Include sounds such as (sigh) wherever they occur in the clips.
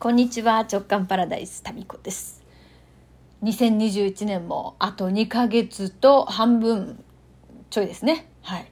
こんにちは直感パラダイスタミコです。2021年もあと2ヶ月と半分ちょいですね。はい。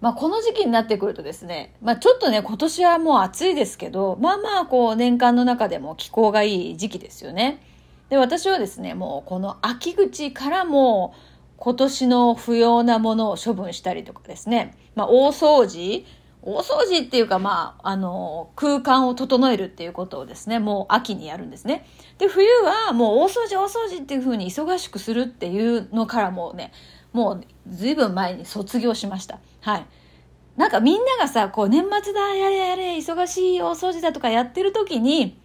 まあこの時期になってくるとですねまあちょっとね今年はもう暑いですけどまあまあこう年間の中でも気候がいい時期ですよね。で私はですねもうこの秋口からも今年の不要なものを処分したりとかですねまあ大掃除大掃除っていうか、まあ、あの、空間を整えるっていうことをですね、もう秋にやるんですね。で、冬はもう大掃除大掃除っていうふうに忙しくするっていうのからもうね、もう随分前に卒業しました。はい。なんかみんながさ、こう年末だ、やれやれ、忙しい大掃除だとかやってる時に、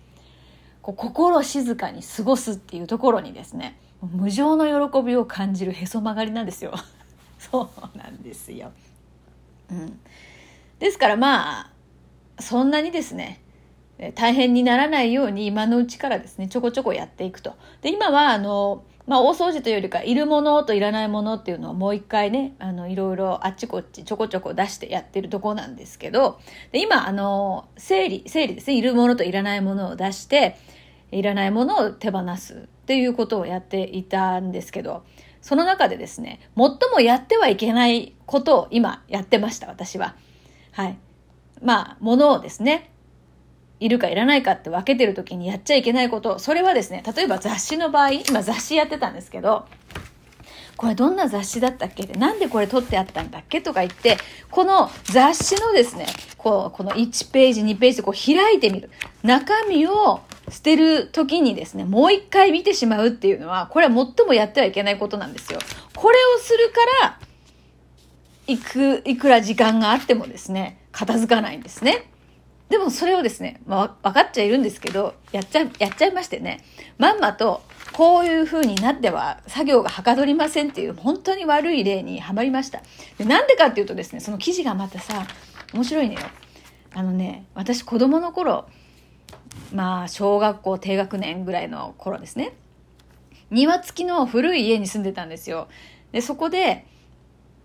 こう心静かに過ごすっていうところにですね、無常の喜びを感じるへそ曲がりなんですよ。(laughs) そうなんですよ。うん。ですからまあ、そんなにですね、大変にならないように今のうちからですね、ちょこちょこやっていくと。で、今はあの、まあ、大掃除というよりか、いるものといらないものっていうのをもう一回ね、あの、いろいろあっちこっちちょこちょこ出してやってるとこなんですけど、で、今、あの、整理、整理ですね、いるものといらないものを出して、いらないものを手放すっていうことをやっていたんですけど、その中でですね、最もやってはいけないことを今やってました、私は。はい。まあ、ものをですね、いるかいらないかって分けてる時にやっちゃいけないこと、それはですね、例えば雑誌の場合、今雑誌やってたんですけど、これどんな雑誌だったっけで、なんでこれ撮ってあったんだっけとか言って、この雑誌のですね、こう、この1ページ、2ページでこう開いてみる。中身を捨てる時にですね、もう一回見てしまうっていうのは、これは最もやってはいけないことなんですよ。これをするから、いく、いくら時間があってもですね、片付かないんですね。でもそれをですね、まあ、分かっちゃいるんですけど、やっちゃ、やっちゃいましてね、まんまと、こういう風になっては作業がはかどりませんっていう本当に悪い例にはまりました。なんでかっていうとですね、その記事がまたさ、面白いのよ。あのね、私子供の頃、まあ、小学校低学年ぐらいの頃ですね。庭付きの古い家に住んでたんですよ。で、そこで、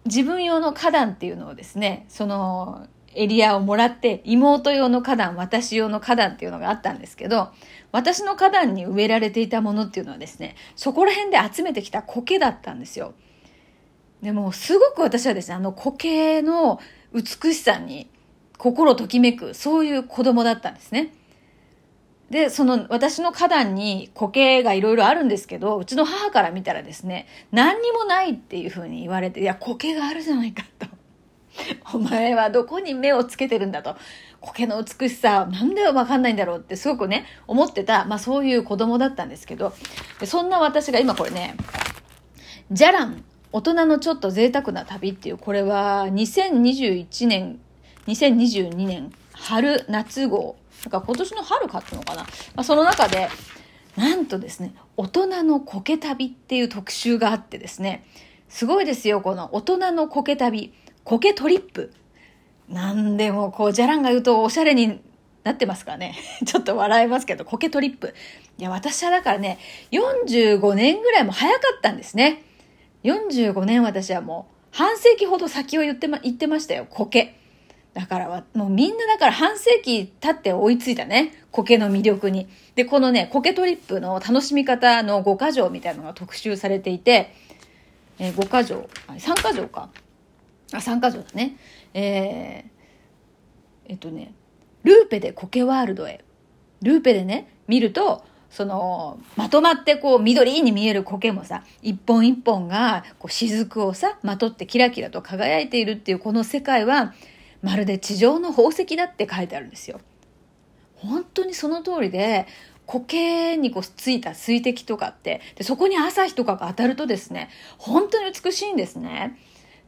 自分用の花壇っていうのをですね、そのエリアをもらって、妹用の花壇、私用の花壇っていうのがあったんですけど、私の花壇に植えられていたものっていうのはですね、そこら辺で集めてきた苔だったんですよ。でも、すごく私はですね、あの苔の美しさに心ときめく、そういう子供だったんですね。で、その私の花壇に苔がいろいろあるんですけど、うちの母から見たらですね、何にもないっていうふうに言われて、いや、苔があるじゃないかと。(laughs) お前はどこに目をつけてるんだと。苔の美しさ、なんでわかんないんだろうってすごくね、思ってた、まあそういう子供だったんですけど、でそんな私が今これね、じゃらん、大人のちょっと贅沢な旅っていう、これは2021年、2022年春夏号だか今年の春買ったのかな。まあ、その中で、なんとですね、大人の苔旅っていう特集があってですね、すごいですよ、この大人の苔旅、苔トリップ。なんでもこう、じゃらんが言うとおしゃれになってますからね。(laughs) ちょっと笑えますけど、苔トリップ。いや、私はだからね、45年ぐらいも早かったんですね。45年私はもう、半世紀ほど先を言ってま、言ってましたよ、苔。だからはもうみんなだから半世紀経って追いついたね。苔の魅力に。で、このね、苔トリップの楽しみ方の5箇条みたいなのが特集されていて、えー、5箇条、3箇条か。あ、3箇条だね。えー、えっとね、ルーペで苔ワールドへ。ルーペでね、見ると、その、まとまってこう緑に見える苔もさ、一本一本がこう雫をさ、まとってキラキラと輝いているっていうこの世界は、まるで地上の宝石だって書いてあるんですよ。本当にその通りで、苔にこうついた水滴とかって、でそこに朝日とかが当たるとですね、本当に美しいんですね。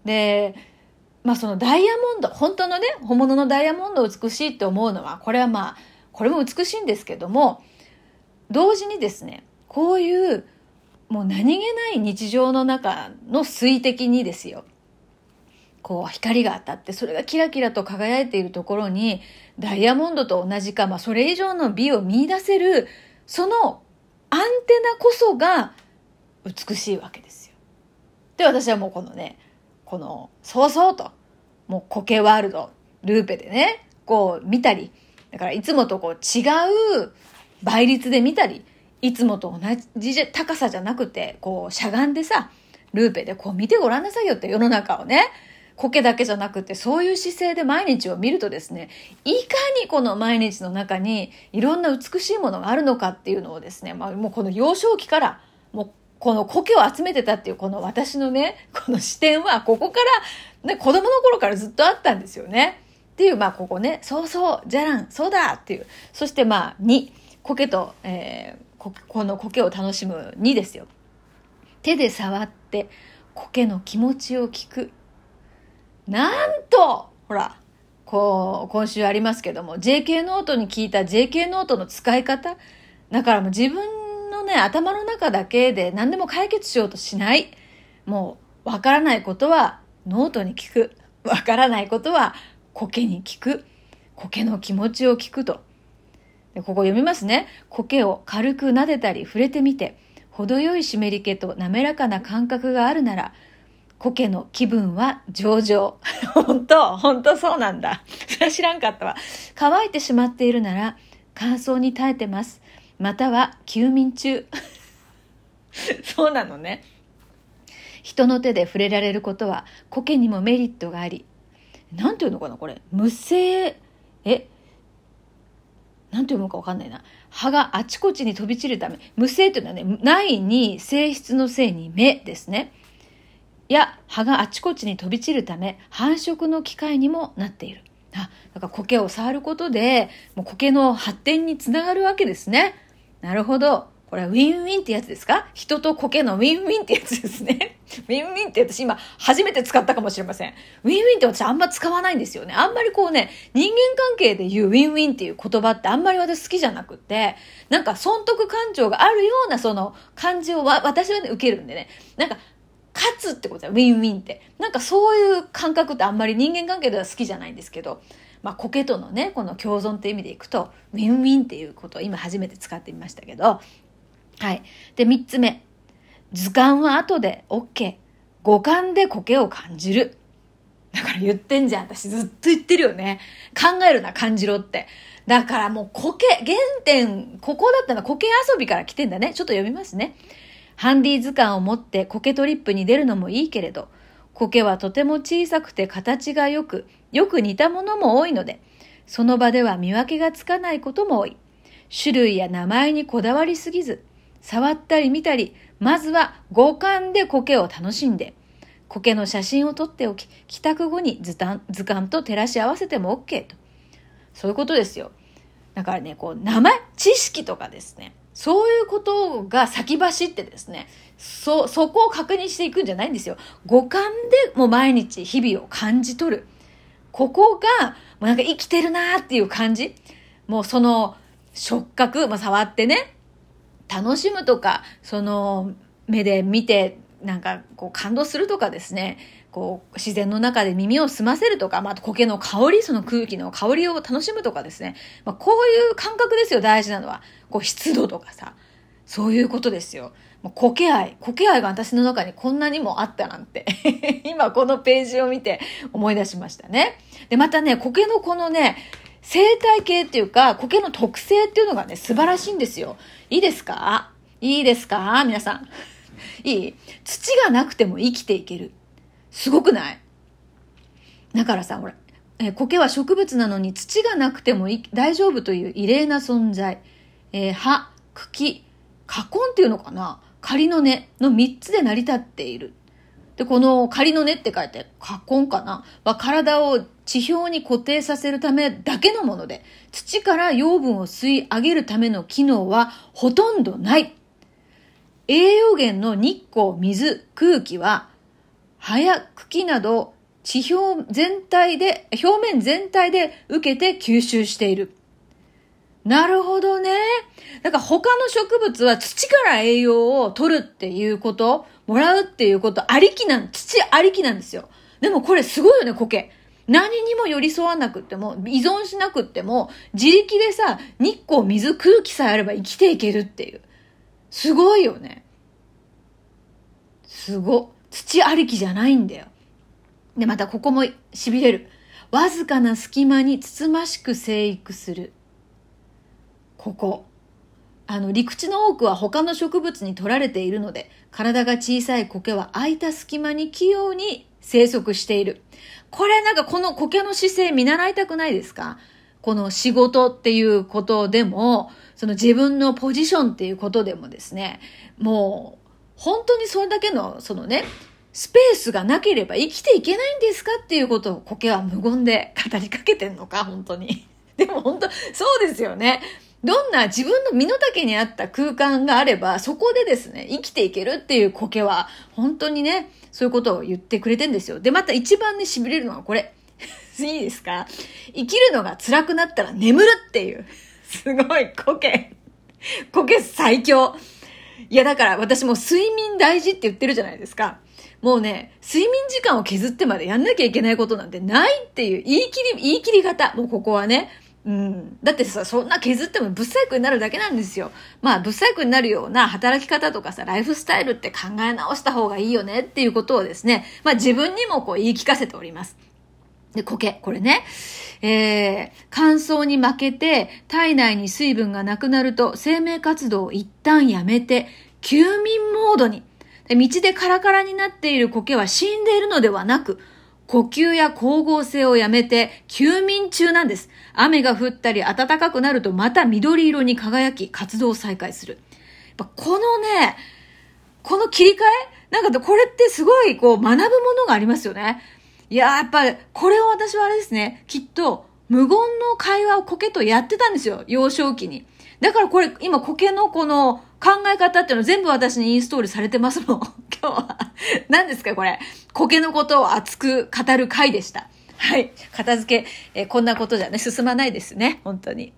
で、まあそのダイヤモンド、本当のね、本物のダイヤモンドを美しいって思うのは、これはまあ、これも美しいんですけども、同時にですね、こういうもう何気ない日常の中の水滴にですよ。こう光が当たってそれがキラキラと輝いているところにダイヤモンドと同じか、まあ、それ以上の美を見出せるそのアンテナこそが美しいわけですよ。で私はもうこのねこのそうそうともう苔ワールドルーペでねこう見たりだからいつもとこう違う倍率で見たり、いつもと同じ高さじゃなくて、こうしゃがんでさ、ルーペでこう見てごらんなさいよって世の中をね。苔だけじゃなくてそういう姿勢で毎日を見るとですねいかにこの毎日の中にいろんな美しいものがあるのかっていうのをですね、まあ、もうこの幼少期からもうこの苔を集めてたっていうこの私のねこの視点はここから、ね、子供の頃からずっとあったんですよね。っていうまあここねそうそうじゃらんそうだっていうそしてまあ2苔と、えー、この苔を楽しむ2ですよ。手で触って苔の気持ちを聞くなんと、ほら、こう、今週ありますけども、JK ノートに聞いた JK ノートの使い方。だからもう自分のね、頭の中だけで何でも解決しようとしない。もう、わからないことはノートに聞く。わからないことは苔に聞く。苔の気持ちを聞くと。でここ読みますね。苔を軽く撫でたり触れてみて、程よい湿り気と滑らかな感覚があるなら、苔の気分は上々。(laughs) 本当本当そうなんだ。それは知らんかったわ。乾いてしまっているなら乾燥に耐えてます。または休眠中。(laughs) そうなのね。人の手で触れられることは苔にもメリットがあり、なんていうのかなこれ。無性、え？なんて読むかわかんないな。葉があちこちに飛び散るため、無性っていうのはね、ないに性質のせいに目ですね。や葉があちこちに飛び散るため繁殖の機会にもなっている。あ、だから苔を触ることで、もう苔の発展につながるわけですね。なるほど。これはウィンウィンってやつですか？人と苔のウィンウィンってやつですね。(laughs) ウィンウィンって私今初めて使ったかもしれません。ウィンウィンって私あんま使わないんですよね。あんまりこうね、人間関係で言うウィンウィンっていう言葉ってあんまり私好きじゃなくって、なんか損得感情があるようなその感じを私はね、受けるんでね。なんか勝つってことだウィンウィンって。なんかそういう感覚ってあんまり人間関係では好きじゃないんですけど、まあ、苔とのね、この共存って意味でいくと、ウィンウィンっていうことを今初めて使ってみましたけど、はい。で、三つ目。図鑑は後で OK。五感で苔を感じる。だから言ってんじゃん。私ずっと言ってるよね。考えるな、感じろって。だからもう苔、原点、ここだったの苔遊びから来てんだね。ちょっと読みますね。ハンディ図鑑を持って苔トリップに出るのもいいけれど、苔はとても小さくて形が良く、よく似たものも多いので、その場では見分けがつかないことも多い。種類や名前にこだわりすぎず、触ったり見たり、まずは五感で苔を楽しんで、苔の写真を撮っておき、帰宅後に図図鑑と照らし合わせても OK と。そういうことですよ。だからね、こう、名前、知識とかですね。そういうことが先走ってですね、そ、そこを確認していくんじゃないんですよ。五感でもう毎日日々を感じ取る。ここが、もうなんか生きてるなーっていう感じ。もうその触覚、まあ、触ってね、楽しむとか、その目で見て、なんかこう感動するとかですね、こう、自然の中で耳を澄ませるとか、まあ、苔の香り、その空気の香りを楽しむとかですね。まあ、こういう感覚ですよ、大事なのは。こう、湿度とかさ。そういうことですよ。もう苔愛。苔愛が私の中にこんなにもあったなんて。(laughs) 今このページを見て思い出しましたね。で、またね、苔のこのね、生態系っていうか、苔の特性っていうのがね、素晴らしいんですよ。いいですか？いいですか？皆さん。いい？土がなくても生きていける。すごくない？だからさ、ほら、えー、苔は植物なのに土がなくても大丈夫という異例な存在。えー、葉、茎、花根っていうのかな？仮の根の3つで成り立っている。で、この仮の根って書いて、花根かな？は体を地表に固定させるためだけのもので、土から養分を吸い上げるための機能はほとんどない。栄養源の日光、水、空気は葉や茎など地表全体で、表面全体で受けて吸収している。なるほどね。だから他の植物は土から栄養を取るっていうこと、もらうっていうことありきなん、土ありきなんですよ。でもこれすごいよね、苔。何にも寄り添わなくっても、依存しなくっても、自力でさ、日光、水、空気さえあれば生きていけるっていう。すごいよね。すご。土ありきじゃないんだよ。で、またここも痺れる。わずかな隙間につつましく生育する。ここ。あの、陸地の多くは他の植物に取られているので、体が小さい苔は空いた隙間に器用に生息している。これなんかこの苔の姿勢見習いたくないですか？この仕事っていうことでも、その自分のポジションっていうことでもですね、もう、本当にそれだけの、そのね、スペースがなければ生きていけないんですかっていうことを苔は無言で (laughs) 語りかけてんのか、本当に。(laughs) でも本当、そうですよね。どんな自分の身の丈に合った空間があれば、そこでですね、生きていけるっていう苔は、本当にね、そういうことを言ってくれてんですよ。で、また一番ね、痺れるのはこれ。(laughs) いいですか？生きるのが辛くなったら眠るっていう。すごい、苔。苔最強。いや、だから私も睡眠大事って言ってるじゃないですか。もうね、睡眠時間を削ってまでやんなきゃいけないことなんてないっていう言い切り、言い切り方。もうここはね。うん。だってさ、そんな削ってもブサイクになるだけなんですよ。まあ、ブサイクになるような働き方とかさ、ライフスタイルって考え直した方がいいよねっていうことをですね、まあ自分にもこう言い聞かせております。で、苔。これね。えー、乾燥に負けて体内に水分がなくなると生命活動を一旦やめて休眠モードに。で道でカラカラになっている苔は死んでいるのではなく、呼吸や光合成をやめて休眠中なんです。雨が降ったり暖かくなるとまた緑色に輝き活動を再開する。やっぱこのね、この切り替え？なんかこれってすごいこう学ぶものがありますよね。いややっぱこれを私はあれですね、きっと無言の会話を苔とやってたんですよ、幼少期に。だからこれ、今苔のこの考え方っていうの全部私にインストールされてますもん。(laughs) 今日は。何ですかこれ。苔のことを熱く語る回でした。はい。片付け、えこんなことじゃね、進まないですね。本当に。